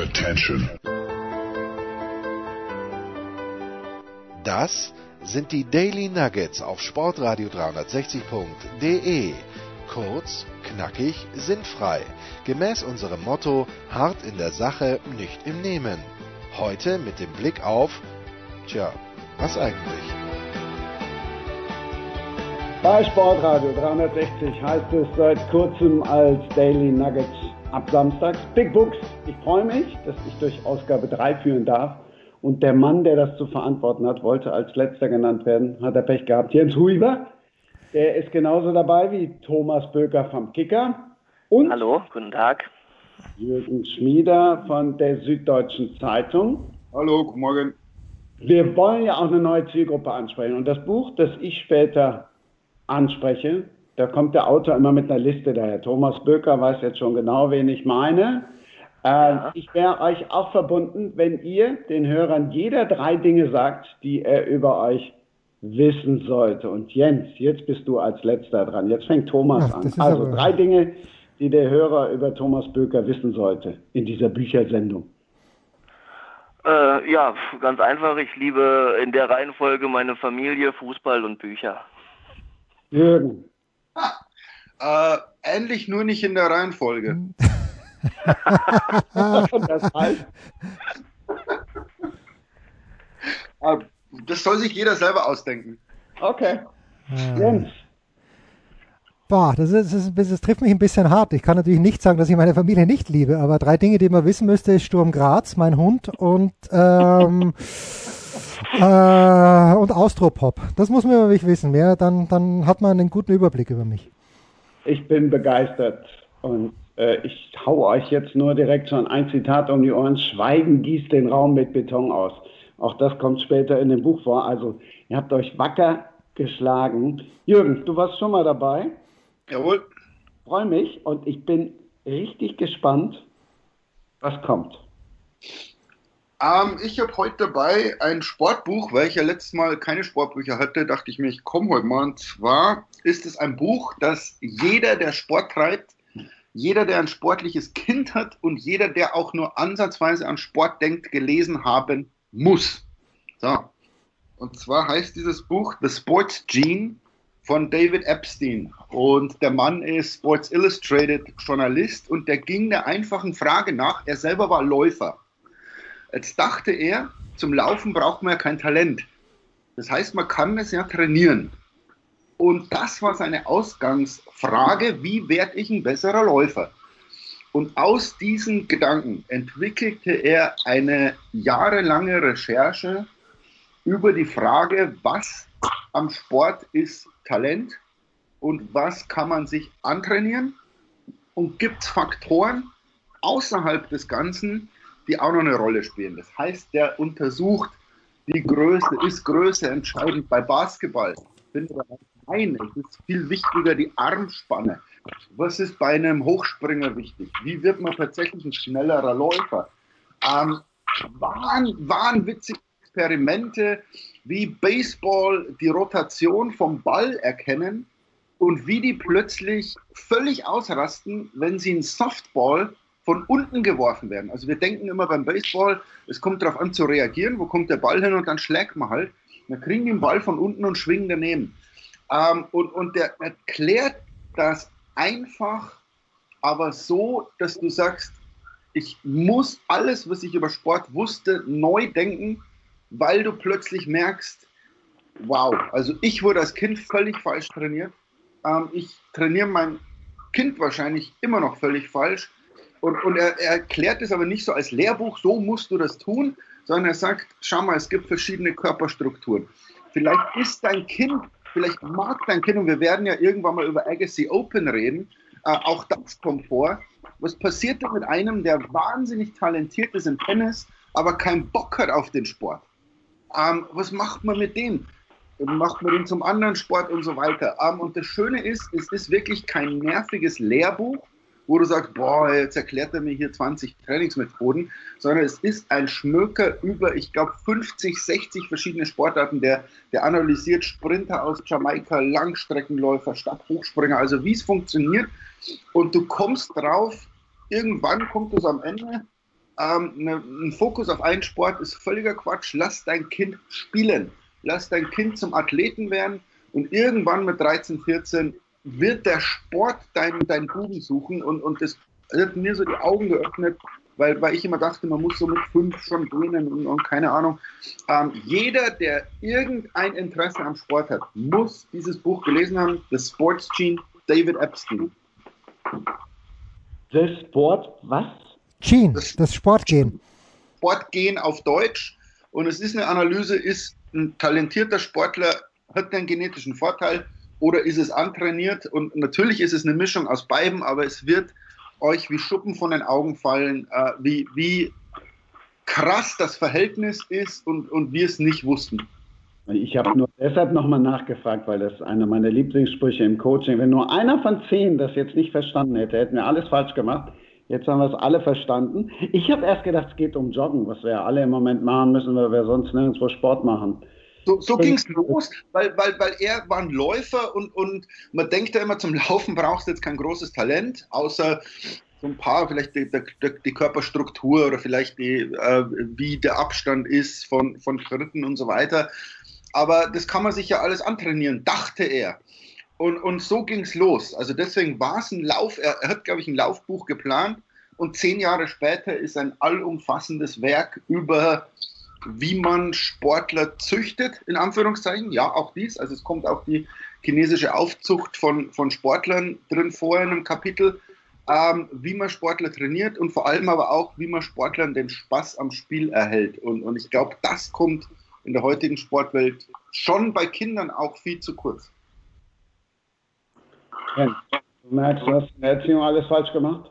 Attention. Das sind die Daily Nuggets auf Sportradio 360.de. Kurz, knackig, sinnfrei. Gemäß unserem Motto: hart in der Sache, nicht im Nehmen. Heute mit dem Blick auf, tja, was eigentlich? Bei Sportradio 360 heißt es seit kurzem als Daily Nuggets ab Samstags Big Books. Ich freue mich, dass ich durch Ausgabe 3 führen darf. Und der Mann, der das zu verantworten hat, wollte als letzter genannt werden, hat er Pech gehabt. Jens Huiber, der ist genauso dabei wie Thomas Böker vom Kicker. Und Hallo, guten Tag. Jürgen Schmieder von der Süddeutschen Zeitung. Hallo, guten Morgen. Wir wollen ja auch eine neue Zielgruppe ansprechen. Und das Buch, das ich später anspreche, da kommt der Autor immer mit einer Liste daher. Thomas Böker weiß jetzt schon genau, wen ich meine. Äh, ja. Ich wäre euch auch verbunden, wenn ihr den Hörern jeder drei Dinge sagt, die er über euch wissen sollte. Und Jens, jetzt bist du als letzter dran. Jetzt fängt Thomas ja, an. Also drei Dinge, die der Hörer über Thomas Böker wissen sollte in dieser Büchersendung. Äh, ja, ganz einfach. Ich liebe in der Reihenfolge meine Familie, Fußball und Bücher. Jürgen. Äh, ähnlich, nur nicht in der Reihenfolge. das heißt? Ah, das soll sich jeder selber ausdenken. Okay. Ah. Jens. Boah, das, ist, das, ist, das, trifft mich ein bisschen hart. Ich kann natürlich nicht sagen, dass ich meine Familie nicht liebe, aber drei Dinge, die man wissen müsste, ist Sturm Graz, mein Hund und, ähm, äh, und Austropop. Das muss man über mich wissen. Mehr, dann, dann hat man einen guten Überblick über mich. Ich bin begeistert und äh, ich hau euch jetzt nur direkt schon ein Zitat um die Ohren. Schweigen gießt den Raum mit Beton aus. Auch das kommt später in dem Buch vor. Also, ihr habt euch wacker geschlagen. Jürgen, du warst schon mal dabei. Jawohl. Freue mich und ich bin richtig gespannt, was kommt. Ähm, ich habe heute dabei ein Sportbuch, weil ich ja letztes Mal keine Sportbücher hatte, dachte ich mir, ich komme heute mal. Und zwar ist es ein Buch, das jeder, der Sport treibt, jeder, der ein sportliches Kind hat und jeder, der auch nur ansatzweise an Sport denkt, gelesen haben muss. So. Und zwar heißt dieses Buch The Sports Gene von David Epstein. Und der Mann ist Sports Illustrated Journalist und der ging der einfachen Frage nach. Er selber war Läufer. Jetzt dachte er, zum Laufen braucht man ja kein Talent. Das heißt, man kann es ja trainieren. Und das war seine Ausgangsfrage, wie werde ich ein besserer Läufer? Und aus diesen Gedanken entwickelte er eine jahrelange Recherche über die Frage, was am Sport ist Talent und was kann man sich antrainieren und gibt es Faktoren außerhalb des Ganzen, die auch noch eine Rolle spielen. Das heißt, der untersucht die Größe, ist Größe entscheidend bei Basketball? Finde Nein, es ist viel wichtiger die Armspanne. Was ist bei einem Hochspringer wichtig? Wie wird man tatsächlich ein schnellerer Läufer? Ähm, waren, waren witzige Experimente, wie Baseball die Rotation vom Ball erkennen und wie die plötzlich völlig ausrasten, wenn sie einen Softball von unten geworfen werden. Also wir denken immer beim Baseball, es kommt darauf an zu reagieren, wo kommt der Ball hin und dann schlägt man halt. Dann kriegen den Ball von unten und schwingen daneben. Ähm, und, und der erklärt das einfach, aber so, dass du sagst, ich muss alles, was ich über Sport wusste, neu denken, weil du plötzlich merkst, wow, also ich wurde als Kind völlig falsch trainiert. Ähm, ich trainiere mein Kind wahrscheinlich immer noch völlig falsch. Und, und er, er, erklärt es aber nicht so als Lehrbuch, so musst du das tun, sondern er sagt, schau mal, es gibt verschiedene Körperstrukturen. Vielleicht ist dein Kind vielleicht mag dein Kind, und wir werden ja irgendwann mal über Agassi Open reden, äh, auch das kommt vor. Was passiert denn mit einem, der wahnsinnig talentiert ist im Tennis, aber keinen Bock hat auf den Sport? Ähm, was macht man mit dem? Macht man den zum anderen Sport und so weiter? Ähm, und das Schöne ist, es ist wirklich kein nerviges Lehrbuch, wo du sagst, boah, jetzt erklärt er mir hier 20 Trainingsmethoden, sondern es ist ein Schmöker über, ich glaube, 50, 60 verschiedene Sportarten. Der, der analysiert Sprinter aus Jamaika, Langstreckenläufer, Stadthochspringer, also wie es funktioniert. Und du kommst drauf, irgendwann kommt es am Ende, ähm, ne, ein Fokus auf einen Sport ist völliger Quatsch. Lass dein Kind spielen. Lass dein Kind zum Athleten werden und irgendwann mit 13, 14 wird der Sport deinen dein Buben suchen und, und das hat mir so die Augen geöffnet, weil, weil ich immer dachte, man muss so mit fünf schon gehen und, und keine Ahnung. Ähm, jeder, der irgendein Interesse am Sport hat, muss dieses Buch gelesen haben, The Sports Gene, David Epstein. The Sport, was? Gene, das, das Sportgehen. Sportgehen auf Deutsch. Und es ist eine Analyse, ist ein talentierter Sportler, hat einen genetischen Vorteil oder ist es antrainiert? Und natürlich ist es eine Mischung aus beiden, aber es wird euch wie Schuppen von den Augen fallen, äh, wie, wie krass das Verhältnis ist und, und wir es nicht wussten. Ich habe nur deshalb nochmal nachgefragt, weil das einer meiner Lieblingssprüche im Coaching, wenn nur einer von zehn das jetzt nicht verstanden hätte, hätten wir alles falsch gemacht. Jetzt haben wir es alle verstanden. Ich habe erst gedacht, es geht um Joggen, was wir alle im Moment machen müssen, weil wir sonst nirgendwo Sport machen. So, so ging es los, weil, weil, weil er war ein Läufer und, und man denkt ja immer, zum Laufen brauchst du jetzt kein großes Talent, außer so ein paar, vielleicht die, die, die Körperstruktur oder vielleicht die, äh, wie der Abstand ist von, von Schritten und so weiter. Aber das kann man sich ja alles antrainieren, dachte er. Und, und so ging es los. Also deswegen war es ein Lauf, er, er hat, glaube ich, ein Laufbuch geplant und zehn Jahre später ist ein allumfassendes Werk über wie man Sportler züchtet, in Anführungszeichen. Ja, auch dies. Also es kommt auch die chinesische Aufzucht von, von Sportlern drin vor in einem Kapitel, ähm, wie man Sportler trainiert und vor allem aber auch, wie man Sportlern den Spaß am Spiel erhält. Und, und ich glaube, das kommt in der heutigen Sportwelt schon bei Kindern auch viel zu kurz. Ja, du hast in der Erziehung alles falsch gemacht?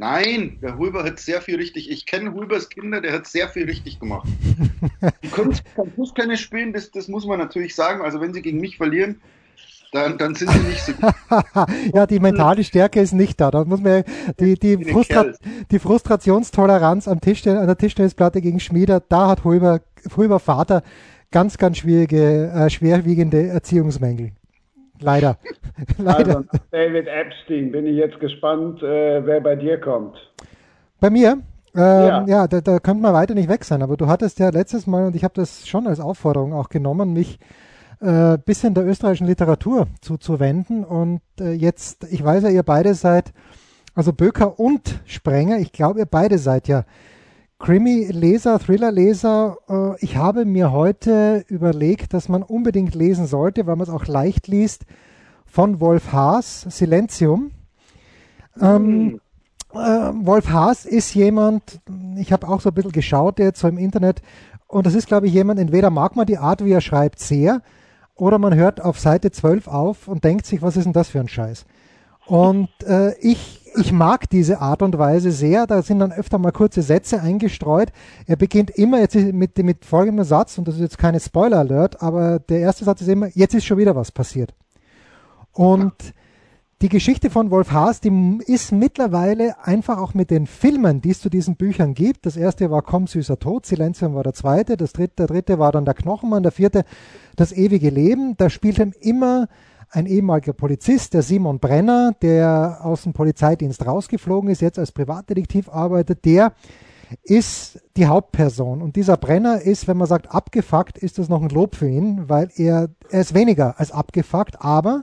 Nein, der Huber hat sehr viel richtig. Ich kenne Hubers Kinder, der hat sehr viel richtig gemacht. Die können kein Fußtennis spielen, das, das muss man natürlich sagen. Also wenn sie gegen mich verlieren, dann, dann sind sie nicht so gut. ja, die mentale Stärke ist nicht da. Da muss man die, die, Frustra die Frustrationstoleranz am Tisch, an der Tischtennisplatte gegen Schmieder, da hat Huber, Huber Vater ganz, ganz schwierige, äh, schwerwiegende Erziehungsmängel. Leider. Leider. Also, David Epstein, bin ich jetzt gespannt, äh, wer bei dir kommt. Bei mir? Ähm, ja, ja da, da könnte man weiter nicht weg sein, aber du hattest ja letztes Mal, und ich habe das schon als Aufforderung auch genommen, mich äh, bisschen der österreichischen Literatur zuzuwenden. Und äh, jetzt, ich weiß ja, ihr beide seid, also Böker und Sprenger, ich glaube, ihr beide seid ja Krimi-Leser, Thriller-Leser, äh, ich habe mir heute überlegt, dass man unbedingt lesen sollte, weil man es auch leicht liest, von Wolf Haas, Silentium. Ähm, äh, Wolf Haas ist jemand, ich habe auch so ein bisschen geschaut jetzt so im Internet, und das ist, glaube ich, jemand, entweder mag man die Art, wie er schreibt, sehr, oder man hört auf Seite 12 auf und denkt sich, was ist denn das für ein Scheiß? Und äh, ich ich mag diese Art und Weise sehr. Da sind dann öfter mal kurze Sätze eingestreut. Er beginnt immer jetzt mit, mit folgendem Satz, und das ist jetzt keine Spoiler-Alert, aber der erste Satz ist immer, jetzt ist schon wieder was passiert. Und die Geschichte von Wolf Haas, die ist mittlerweile einfach auch mit den Filmen, die es zu diesen Büchern gibt. Das erste war Komm süßer Tod, Silenzium war der zweite, das dritte, der dritte war dann der Knochenmann, der vierte das ewige Leben. Da spielt ihm immer ein ehemaliger Polizist, der Simon Brenner, der aus dem Polizeidienst rausgeflogen ist, jetzt als Privatdetektiv arbeitet, der ist die Hauptperson. Und dieser Brenner ist, wenn man sagt abgefuckt, ist das noch ein Lob für ihn, weil er, er ist weniger als abgefuckt, aber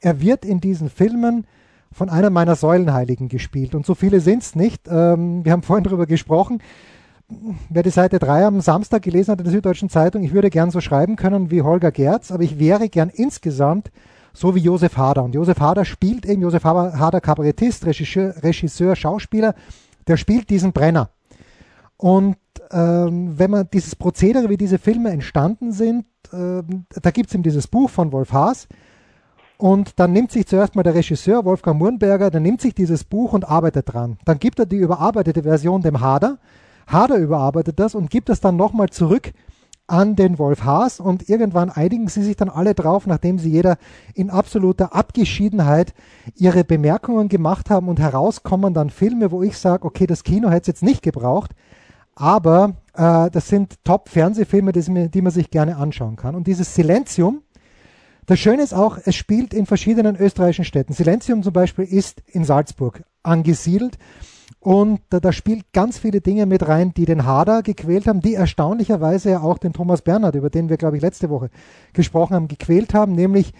er wird in diesen Filmen von einer meiner Säulenheiligen gespielt. Und so viele sind es nicht. Ähm, wir haben vorhin darüber gesprochen. Wer die Seite 3 am Samstag gelesen hat in der Süddeutschen Zeitung, ich würde gern so schreiben können wie Holger Gerz, aber ich wäre gern insgesamt so wie Josef Hader. Und Josef Hader spielt eben, Josef Hader Kabarettist, Regisseur, Regisseur Schauspieler, der spielt diesen Brenner. Und ähm, wenn man dieses Prozedere, wie diese Filme entstanden sind, ähm, da gibt es eben dieses Buch von Wolf Haas. Und dann nimmt sich zuerst mal der Regisseur Wolfgang Murnberger, der nimmt sich dieses Buch und arbeitet dran. Dann gibt er die überarbeitete Version dem Hader. Hader überarbeitet das und gibt es dann nochmal zurück an den Wolf Haas und irgendwann einigen sie sich dann alle drauf, nachdem sie jeder in absoluter Abgeschiedenheit ihre Bemerkungen gemacht haben und herauskommen dann Filme, wo ich sage, okay, das Kino hätte es jetzt nicht gebraucht, aber äh, das sind Top-Fernsehfilme, die, man sich gerne anschauen kann. Und dieses Silenzium, das Schöne ist auch, es spielt in verschiedenen österreichischen Städten. Silenzium zum Beispiel ist in Salzburg angesiedelt Und da, spielt ganz viele Dinge mit rein, die den Hader gequält haben, die erstaunlicherweise ja auch den Thomas Bernhard, über den wir, glaube ich, letzte Woche gesprochen haben, gequält haben, nämlich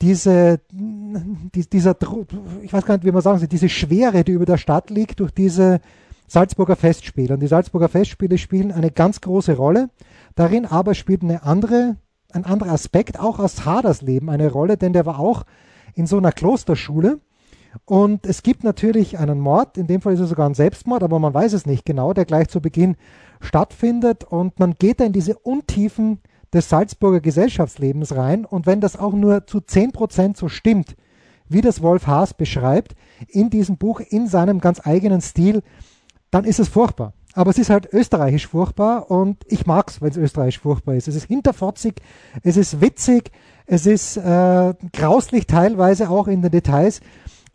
diese, die, dieser, ich weiß gar nicht, wie man sagen soll, diese Schwere, die über der Stadt liegt, durch diese Salzburger Festspiele. Und die Salzburger Festspiele spielen eine ganz große Rolle. Darin aber spielt eine andere, ein anderer Aspekt auch aus Haders Leben eine Rolle, denn der war auch in so einer Klosterschule und es gibt natürlich einen Mord, in dem Fall ist es sogar ein Selbstmord, aber man weiß es nicht genau, der gleich zu Beginn stattfindet und man geht da in diese Untiefen des Salzburger Gesellschaftslebens rein und wenn das auch nur zu 10% so stimmt, wie das Wolf Haas beschreibt, in diesem Buch, in seinem ganz eigenen Stil, dann ist es furchtbar. Aber es ist halt österreichisch furchtbar und ich mag es, wenn es österreichisch furchtbar ist. Es ist hinterfotzig, es ist witzig, es ist äh, grauslich teilweise auch in den Details.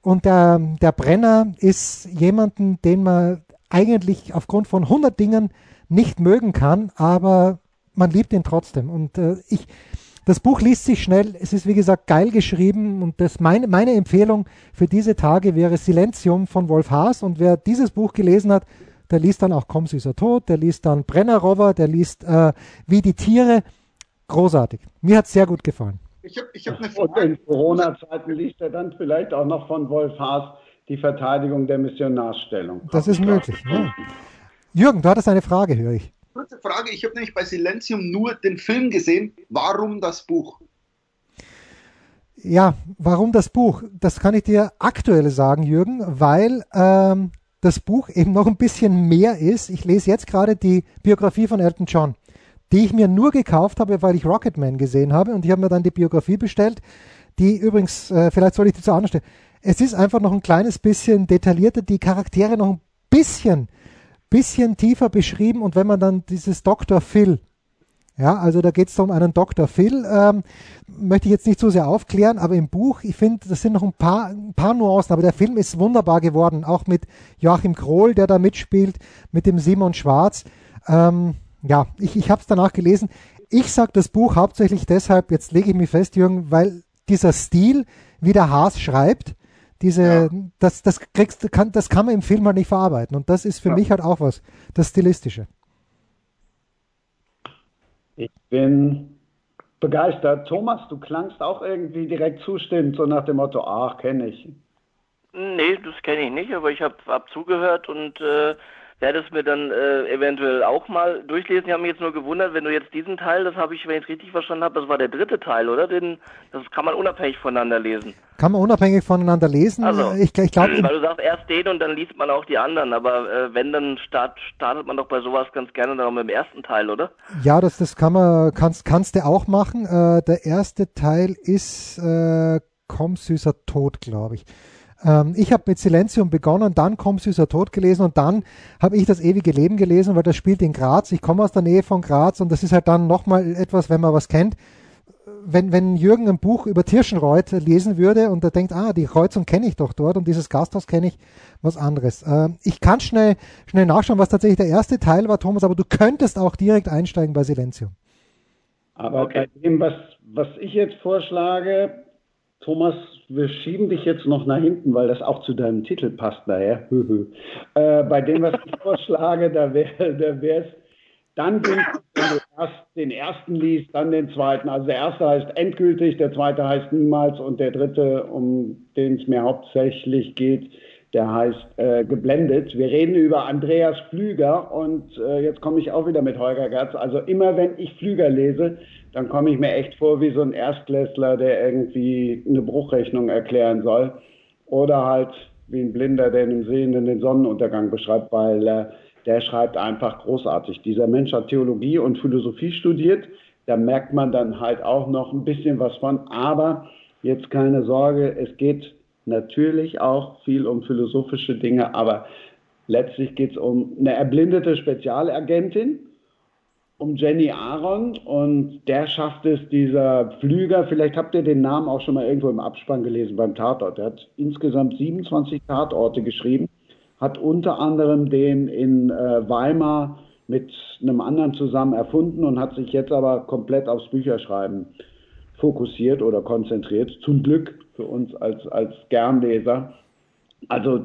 Und der, der Brenner ist jemanden, den man eigentlich aufgrund von 100 Dingen nicht mögen kann, aber man liebt ihn trotzdem. Und äh, ich, das Buch liest sich schnell. Es ist wie gesagt geil geschrieben und das meine, meine Empfehlung für diese Tage wäre Silenzium von Wolf Haas. Und wer dieses Buch gelesen hat, der liest dann auch Komm süßer Tod, der liest dann Brennerrover, der liest äh, Wie die Tiere. Großartig. Mir hat es sehr gut gefallen. Ich habe ich hab eine Frage. Und in Corona-Zeiten liest er dann vielleicht auch noch von Wolf Haas die Verteidigung der Missionarsstellung. Das ist möglich. Ja. Jürgen, du hattest eine Frage, höre ich. Kurze Frage, ich habe nämlich bei Silenzium nur den Film gesehen. Warum das Buch? Ja, warum das Buch? Das kann ich dir aktuell sagen, Jürgen, weil ähm, das Buch eben noch ein bisschen mehr ist. Ich lese jetzt gerade die Biografie von Elton John die ich mir nur gekauft habe, weil ich Rocketman gesehen habe und ich habe mir dann die Biografie bestellt, die übrigens, äh, vielleicht soll ich die zu anstellen. Es ist einfach noch ein kleines bisschen detaillierter, die Charaktere noch ein bisschen, bisschen tiefer beschrieben und wenn man dann dieses Dr. Phil, ja, also da geht es um einen Dr. Phil, ähm, möchte ich jetzt nicht so sehr aufklären, aber im Buch, ich finde, das sind noch ein paar, ein paar Nuancen, aber der Film ist wunderbar geworden, auch mit Joachim Krohl, der da mitspielt, mit dem Simon Schwarz. Ähm, ja, ich, ich habe es danach gelesen. Ich sage das Buch hauptsächlich deshalb, jetzt lege ich mich fest, Jürgen, weil dieser Stil, wie der Haas schreibt, diese, ja. das, das kriegst, kann, das kann man im Film halt nicht verarbeiten. Und das ist für ja. mich halt auch was, das Stilistische. Ich bin begeistert. Thomas, du klangst auch irgendwie direkt zustimmend, so nach dem Motto, ach, kenne ich. Nee, das kenne ich nicht, aber ich habe hab zugehört und äh, werde es mir dann äh, eventuell auch mal durchlesen. Ich habe mich jetzt nur gewundert, wenn du jetzt diesen Teil, das habe ich, wenn ich es richtig verstanden habe, das war der dritte Teil, oder? Den, das kann man unabhängig voneinander lesen. Kann man unabhängig voneinander lesen? Also, ich, ich glaube, weil du sagst erst den und dann liest man auch die anderen, aber äh, wenn dann start, startet man doch bei sowas ganz gerne dann mit dem ersten Teil, oder? Ja, das, das kann man, kannst, kannst du auch machen. Äh, der erste Teil ist äh, Komm süßer Tod, glaube ich. Ähm, ich habe mit Silenzium begonnen, dann kommt Süßer Tod gelesen und dann habe ich das ewige Leben gelesen, weil das spielt in Graz. Ich komme aus der Nähe von Graz und das ist halt dann nochmal etwas, wenn man was kennt. Wenn, wenn Jürgen ein Buch über Tirschenreuth lesen würde und er denkt, ah, die Kreuzung kenne ich doch dort und dieses Gasthaus kenne ich, was anderes. Äh, ich kann schnell, schnell nachschauen, was tatsächlich der erste Teil war, Thomas, aber du könntest auch direkt einsteigen bei Silenzium. Aber okay. bei dem, was, was ich jetzt vorschlage, Thomas, wir schieben dich jetzt noch nach hinten, weil das auch zu deinem Titel passt daher. äh, bei dem, was ich vorschlage, da wäre da es dann günstig, wenn du erst den ersten liest, dann den zweiten. Also der erste heißt endgültig, der zweite heißt niemals und der dritte, um den es mir hauptsächlich geht, der heißt äh, geblendet. Wir reden über Andreas Flüger und äh, jetzt komme ich auch wieder mit Holger Gerz. Also immer wenn ich Flüger lese, dann komme ich mir echt vor wie so ein Erstklässler, der irgendwie eine Bruchrechnung erklären soll. Oder halt wie ein Blinder, der im Sehenden den Sonnenuntergang beschreibt, weil äh, der schreibt einfach großartig. Dieser Mensch hat Theologie und Philosophie studiert. Da merkt man dann halt auch noch ein bisschen was von. Aber jetzt keine Sorge, es geht natürlich auch viel um philosophische Dinge, aber letztlich geht es um eine erblindete Spezialagentin, um Jenny Aaron und der schafft es, dieser Flüger, vielleicht habt ihr den Namen auch schon mal irgendwo im Abspann gelesen beim Tatort, der hat insgesamt 27 Tatorte geschrieben, hat unter anderem den in äh, Weimar mit einem anderen zusammen erfunden und hat sich jetzt aber komplett aufs Bücherschreiben fokussiert oder konzentriert. Zum Glück für uns als, als Gernleser. Also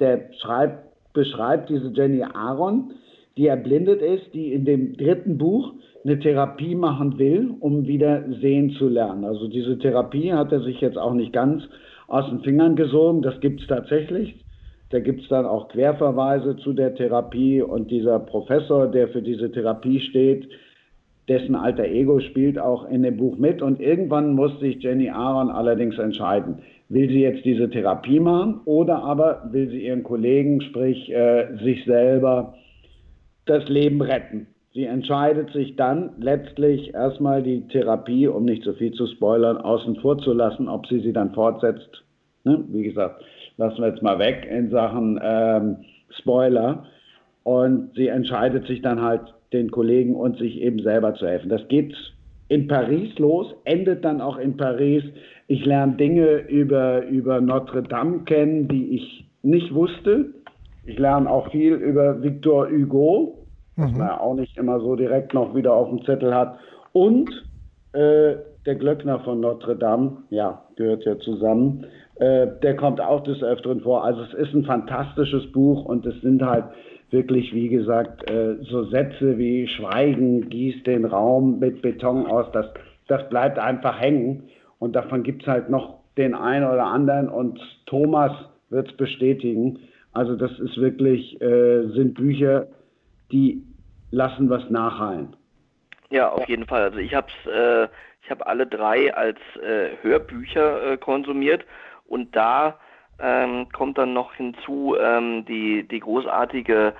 der schreibt beschreibt diese Jenny Aaron, die erblindet ist, die in dem dritten Buch eine Therapie machen will, um wieder sehen zu lernen. Also diese Therapie hat er sich jetzt auch nicht ganz aus den Fingern gesogen, das gibt es tatsächlich. Da gibt es dann auch Querverweise zu der Therapie und dieser Professor, der für diese Therapie steht, dessen alter Ego spielt auch in dem Buch mit. Und irgendwann muss sich Jenny Aaron allerdings entscheiden. Will sie jetzt diese Therapie machen oder aber will sie ihren Kollegen, sprich äh, sich selber, das Leben retten? Sie entscheidet sich dann letztlich erstmal die Therapie, um nicht so viel zu spoilern, außen vor zu lassen, ob sie sie dann fortsetzt. Ne? Wie gesagt, lassen wir jetzt mal weg in Sachen ähm, Spoiler. Und sie entscheidet sich dann halt, den Kollegen und sich eben selber zu helfen. Das geht in Paris los, endet dann auch in Paris. Ich lerne Dinge über, über Notre Dame kennen, die ich nicht wusste. Ich lerne auch viel über Victor Hugo, was mhm. man ja auch nicht immer so direkt noch wieder auf dem Zettel hat. Und äh, der Glöckner von Notre Dame, ja, gehört ja zusammen. Äh, der kommt auch des Öfteren vor. Also es ist ein fantastisches Buch und es sind halt wirklich, wie gesagt, äh, so Sätze wie Schweigen gießt den Raum mit Beton aus, das, das bleibt einfach hängen. Und davon gibt es halt noch den einen oder anderen und Thomas wird es bestätigen. Also das ist wirklich, äh, sind Bücher, die lassen was nachhallen. Ja, auf jeden Fall. Also ich habe äh, ich alle drei als äh, Hörbücher äh, konsumiert und da ähm, kommt dann noch hinzu ähm, die, die großartige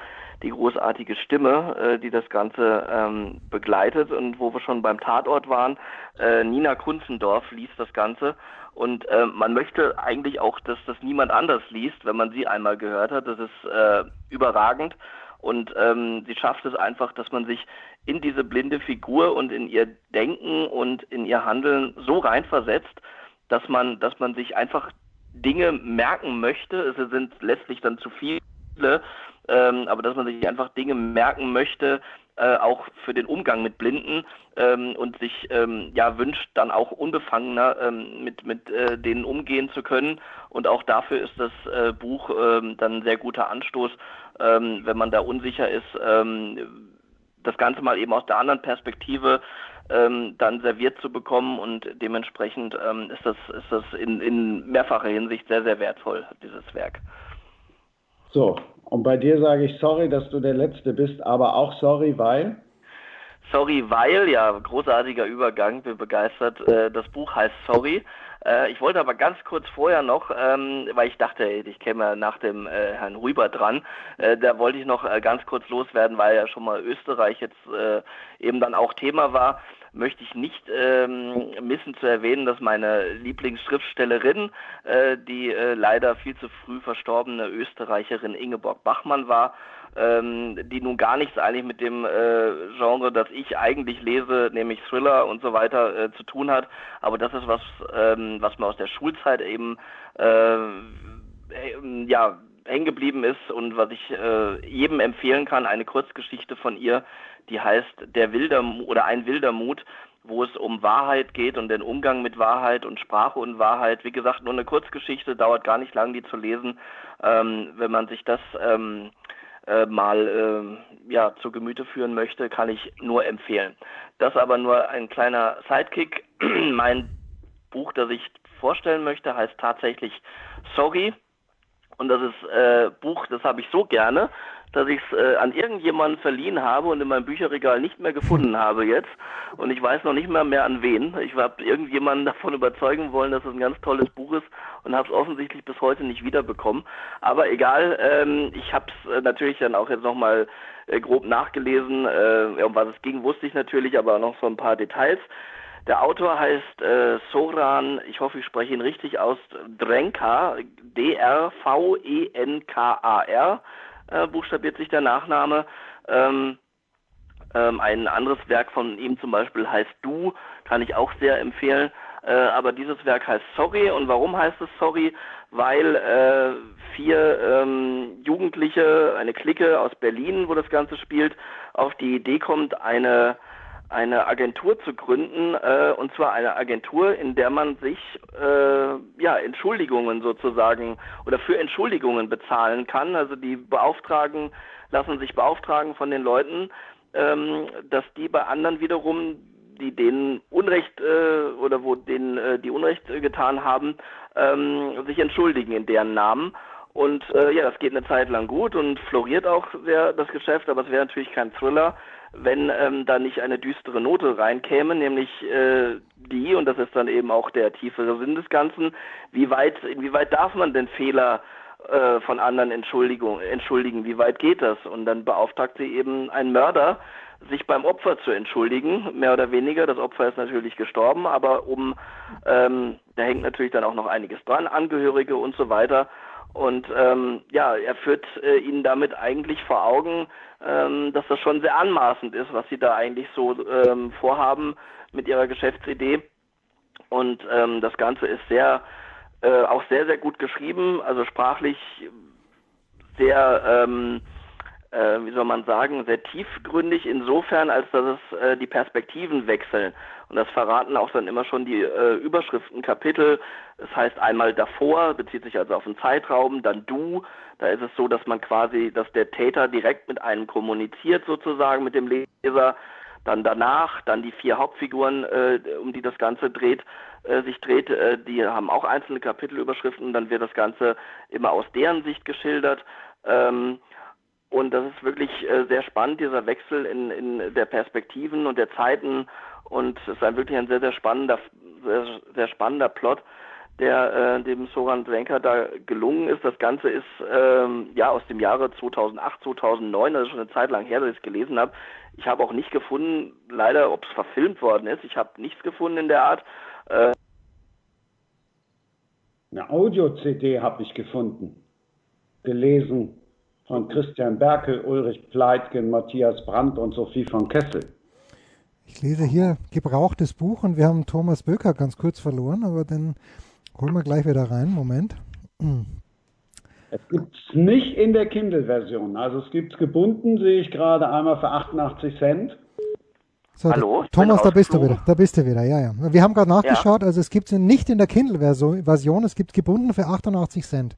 die großartige Stimme, äh, die das Ganze ähm, begleitet und wo wir schon beim Tatort waren. Äh, Nina Kunzendorf liest das Ganze und äh, man möchte eigentlich auch, dass das niemand anders liest, wenn man sie einmal gehört hat. Das ist äh, überragend und ähm, sie schafft es einfach, dass man sich in diese blinde Figur und in ihr Denken und in ihr Handeln so reinversetzt, dass man, dass man sich einfach Dinge merken möchte. Es sind letztlich dann zu viele, ähm, aber dass man sich einfach Dinge merken möchte, äh, auch für den Umgang mit Blinden ähm, und sich ähm, ja wünscht, dann auch unbefangener ähm, mit, mit äh, denen umgehen zu können. Und auch dafür ist das äh, Buch ähm, dann ein sehr guter Anstoß, ähm, wenn man da unsicher ist, ähm, das Ganze mal eben aus der anderen Perspektive dann serviert zu bekommen und dementsprechend ist das, ist das in, in mehrfacher Hinsicht sehr, sehr wertvoll, dieses Werk. So, und bei dir sage ich sorry, dass du der Letzte bist, aber auch sorry, weil? Sorry, weil, ja, großartiger Übergang, bin begeistert. Äh, das Buch heißt Sorry. Äh, ich wollte aber ganz kurz vorher noch, ähm, weil ich dachte, ich käme nach dem äh, Herrn Rüber dran, äh, da wollte ich noch äh, ganz kurz loswerden, weil ja schon mal Österreich jetzt äh, eben dann auch Thema war möchte ich nicht ähm, missen zu erwähnen, dass meine Lieblingsschriftstellerin, äh, die äh, leider viel zu früh verstorbene Österreicherin Ingeborg Bachmann war, ähm, die nun gar nichts eigentlich mit dem äh, Genre, das ich eigentlich lese, nämlich Thriller und so weiter, äh, zu tun hat. Aber das ist was, ähm, was mir aus der Schulzeit eben äh, ja hängen geblieben ist und was ich äh, jedem empfehlen kann, eine Kurzgeschichte von ihr, die heißt Der wilder oder ein wilder Mut, wo es um Wahrheit geht und den Umgang mit Wahrheit und Sprache und Wahrheit. Wie gesagt, nur eine Kurzgeschichte, dauert gar nicht lang, die zu lesen. Ähm, wenn man sich das ähm, äh, mal äh, ja, zu Gemüte führen möchte, kann ich nur empfehlen. Das aber nur ein kleiner Sidekick. mein Buch, das ich vorstellen möchte, heißt tatsächlich Sorry. Und das ist äh, Buch, das habe ich so gerne, dass ich es äh, an irgendjemanden verliehen habe und in meinem Bücherregal nicht mehr gefunden habe jetzt. Und ich weiß noch nicht mehr mehr an wen. Ich habe irgendjemanden davon überzeugen wollen, dass es ein ganz tolles Buch ist und habe es offensichtlich bis heute nicht wiederbekommen. Aber egal, ähm, ich habe es äh, natürlich dann auch jetzt nochmal äh, grob nachgelesen. Äh, um was es ging, wusste ich natürlich, aber noch so ein paar Details. Der Autor heißt äh, Soran, ich hoffe, ich spreche ihn richtig aus, Drenka, D-R-V-E-N-K-A-R äh, buchstabiert sich der Nachname. Ähm, ähm, ein anderes Werk von ihm zum Beispiel heißt Du, kann ich auch sehr empfehlen. Äh, aber dieses Werk heißt Sorry. Und warum heißt es Sorry? Weil äh, vier ähm, Jugendliche, eine Clique aus Berlin, wo das Ganze spielt, auf die Idee kommt, eine eine Agentur zu gründen, äh, und zwar eine Agentur, in der man sich äh, ja Entschuldigungen sozusagen oder für Entschuldigungen bezahlen kann. Also die Beauftragen lassen sich beauftragen von den Leuten, ähm, dass die bei anderen wiederum, die denen Unrecht äh, oder wo denen äh, die Unrecht getan haben, ähm, sich entschuldigen in deren Namen. Und äh, ja, das geht eine Zeit lang gut und floriert auch sehr das Geschäft, aber es wäre natürlich kein Thriller, wenn ähm, da nicht eine düstere Note reinkäme, nämlich äh, die, und das ist dann eben auch der tiefere Sinn des Ganzen, wie weit, inwieweit darf man denn Fehler äh, von anderen Entschuldigung, entschuldigen, wie weit geht das? Und dann beauftragt sie eben einen Mörder, sich beim Opfer zu entschuldigen, mehr oder weniger. Das Opfer ist natürlich gestorben, aber um, ähm, da hängt natürlich dann auch noch einiges dran, Angehörige und so weiter. Und ähm, ja, er führt äh, ihnen damit eigentlich vor Augen, ähm, dass das schon sehr anmaßend ist, was sie da eigentlich so ähm, vorhaben mit ihrer Geschäftsidee. Und ähm, das Ganze ist sehr, äh, auch sehr, sehr gut geschrieben, also sprachlich sehr, ähm, äh, wie soll man sagen, sehr tiefgründig insofern, als dass es äh, die Perspektiven wechseln. Und das verraten auch dann immer schon die äh, Überschriften, Kapitel. Das heißt einmal davor, bezieht sich also auf einen Zeitraum, dann du. Da ist es so, dass man quasi, dass der Täter direkt mit einem kommuniziert sozusagen, mit dem Leser. Dann danach, dann die vier Hauptfiguren, äh, um die das Ganze dreht, äh, sich dreht, äh, die haben auch einzelne Kapitelüberschriften. Dann wird das Ganze immer aus deren Sicht geschildert. Ähm, und das ist wirklich äh, sehr spannend, dieser Wechsel in, in der Perspektiven und der Zeiten und es ist ein wirklich ein sehr, sehr spannender, sehr, sehr spannender Plot, der äh, dem Soran Drenker da gelungen ist. Das Ganze ist ähm, ja aus dem Jahre 2008, 2009, also schon eine Zeit lang her, dass ich es gelesen habe. Ich habe auch nicht gefunden, leider, ob es verfilmt worden ist. Ich habe nichts gefunden in der Art. Äh, eine Audio-CD habe ich gefunden, gelesen von Christian Berkel, Ulrich Pleitgen, Matthias Brandt und Sophie von Kessel. Ich lese hier gebrauchtes Buch und wir haben Thomas Böker ganz kurz verloren, aber den holen wir gleich wieder rein. Moment. Es gibt es nicht in der Kindle-Version. Also es gibt es gebunden, sehe ich gerade einmal für 88 Cent. So, Hallo? Thomas, da bist du wieder. Da bist du wieder, ja, ja. Wir haben gerade nachgeschaut, ja. also es gibt es nicht in der Kindle-Version, es gibt gebunden für 88 Cent.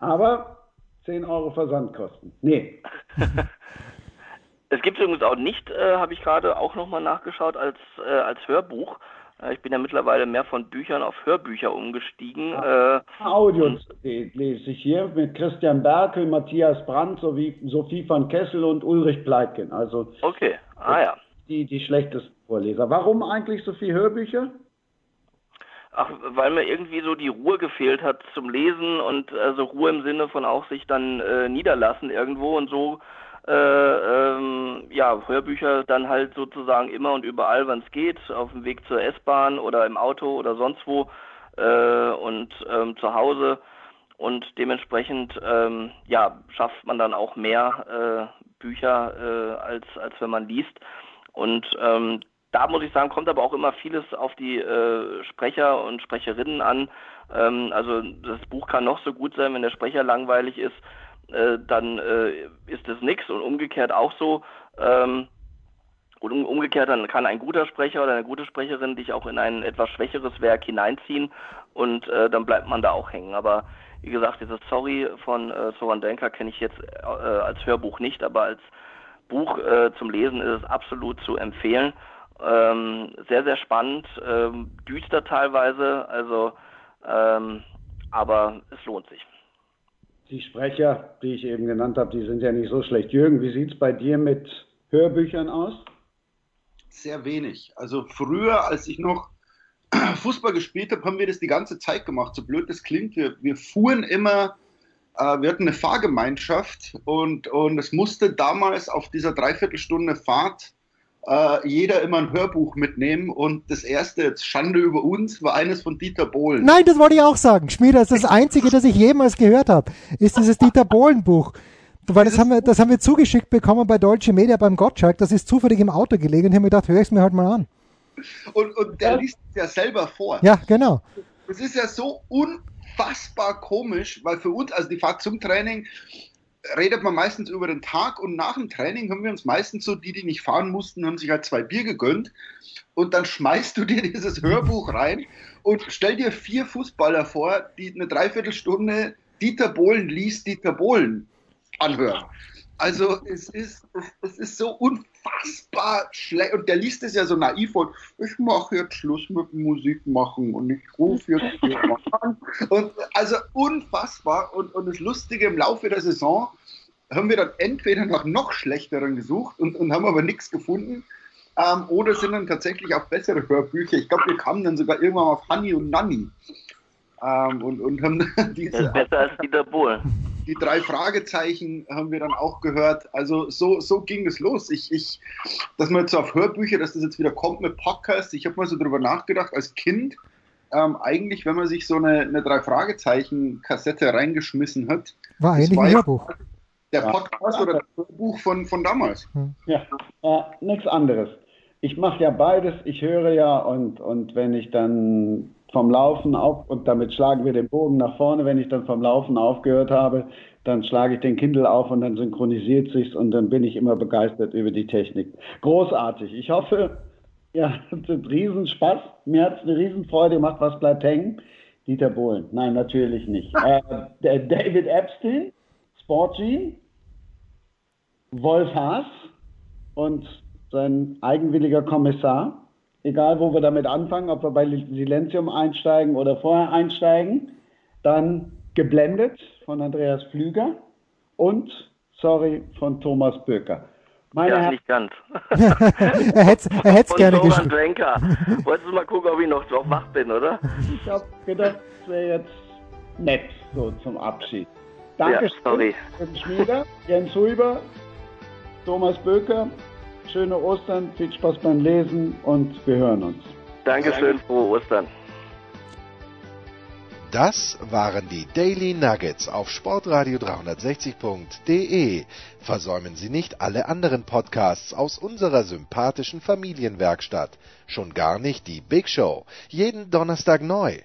Aber 10 Euro Versandkosten. Nee. Es gibt übrigens auch nicht, äh, habe ich gerade auch nochmal nachgeschaut, als, äh, als Hörbuch. Äh, ich bin ja mittlerweile mehr von Büchern auf Hörbücher umgestiegen. Ja, äh, Audios lese ich hier mit Christian Berkel, Matthias Brandt sowie Sophie van Kessel und Ulrich Pleitgen. Also okay, ah ja. Die, die schlechtesten Vorleser. Warum eigentlich so viele Hörbücher? Ach, weil mir irgendwie so die Ruhe gefehlt hat zum Lesen und also Ruhe im Sinne von auch sich dann äh, niederlassen irgendwo und so äh, ähm, ja, Hörbücher dann halt sozusagen immer und überall, wann es geht, auf dem Weg zur S-Bahn oder im Auto oder sonst wo äh, und ähm, zu Hause. Und dementsprechend ähm, ja, schafft man dann auch mehr äh, Bücher, äh, als, als wenn man liest. Und ähm, da muss ich sagen, kommt aber auch immer vieles auf die äh, Sprecher und Sprecherinnen an. Ähm, also das Buch kann noch so gut sein, wenn der Sprecher langweilig ist äh, dann äh, ist es nichts und umgekehrt auch so. Ähm, und umgekehrt dann kann ein guter Sprecher oder eine gute Sprecherin dich auch in ein etwas schwächeres Werk hineinziehen und äh, dann bleibt man da auch hängen. Aber wie gesagt, dieses Sorry von äh, Soran Denker kenne ich jetzt äh, als Hörbuch nicht, aber als Buch äh, zum Lesen ist es absolut zu empfehlen. Ähm, sehr, sehr spannend, ähm, düster teilweise, also ähm, aber es lohnt sich. Die Sprecher, die ich eben genannt habe, die sind ja nicht so schlecht. Jürgen, wie sieht es bei dir mit Hörbüchern aus? Sehr wenig. Also früher, als ich noch Fußball gespielt habe, haben wir das die ganze Zeit gemacht. So blöd das klingt, wir, wir fuhren immer, äh, wir hatten eine Fahrgemeinschaft und, und es musste damals auf dieser Dreiviertelstunde Fahrt äh, jeder immer ein Hörbuch mitnehmen und das erste, jetzt Schande über uns, war eines von Dieter Bohlen. Nein, das wollte ich auch sagen. Schmieder, das ist das einzige, das ich jemals gehört habe, ist dieses Dieter Bohlen Buch. Weil das haben, wir, das haben wir zugeschickt bekommen bei Deutsche Media beim Gottschalk. Das ist zufällig im Auto gelegen und ich habe mir gedacht, höre ich es mir halt mal an. Und, und der ja. liest es ja selber vor. Ja, genau. Das ist ja so unfassbar komisch, weil für uns, also die Fahrt zum Training, redet man meistens über den Tag und nach dem Training haben wir uns meistens so, die, die nicht fahren mussten, haben sich halt zwei Bier gegönnt und dann schmeißt du dir dieses Hörbuch rein und stell dir vier Fußballer vor, die eine Dreiviertelstunde Dieter Bohlen liest Dieter Bohlen anhören. Also es ist, es ist so unfassbar schlecht. Und der liest es ja so naiv und ich mache jetzt Schluss mit Musik machen und ich rufe jetzt an. Und also unfassbar. Und, und das Lustige im Laufe der Saison haben wir dann entweder nach noch schlechteren gesucht und, und haben aber nichts gefunden. Ähm, oder sind dann tatsächlich auf bessere Hörbücher. Ich glaube, wir kamen dann sogar irgendwann auf Honey und Nanny. Ähm, und, und haben diese, das ist besser als Dieter Bohlen die drei Fragezeichen haben wir dann auch gehört. Also so, so ging es los. Ich, ich, dass man jetzt auf Hörbücher, dass das jetzt wieder kommt mit Podcasts, ich habe mal so drüber nachgedacht, als Kind, ähm, eigentlich, wenn man sich so eine, eine drei Fragezeichen-Kassette reingeschmissen hat. War eigentlich ein Hörbuch. Der Podcast oder das Hörbuch von, von damals. Hm. Ja, äh, nichts anderes. Ich mache ja beides. Ich höre ja und, und wenn ich dann vom Laufen auf und damit schlagen wir den Bogen nach vorne. Wenn ich dann vom Laufen aufgehört habe, dann schlage ich den Kindle auf und dann synchronisiert sich's und dann bin ich immer begeistert über die Technik. Großartig. Ich hoffe, ja, es hat Riesenspaß. Mir hat es eine Riesenfreude gemacht. Was bleibt hängen? Dieter Bohlen. Nein, natürlich nicht. äh, David Epstein, Sportgene, Wolf Haas und sein eigenwilliger Kommissar egal wo wir damit anfangen, ob wir bei Silenzium einsteigen oder vorher einsteigen. Dann geblendet von Andreas Flüger und Sorry von Thomas Böker. Meine ja, nicht ganz. er hätte es gerne geschrieben. Wolltest du mal gucken, ob ich noch drauf wach bin, oder? Ich habe gedacht, das wäre jetzt nett, so zum Abschied. Danke, ja, sorry. Schmieder, Jens Huber, Thomas Böker schöne Ostern, viel Spaß beim Lesen und wir hören uns. Dankeschön, frohe Ostern. Das waren die Daily Nuggets auf Sportradio 360.de. Versäumen Sie nicht alle anderen Podcasts aus unserer sympathischen Familienwerkstatt. Schon gar nicht die Big Show. Jeden Donnerstag neu.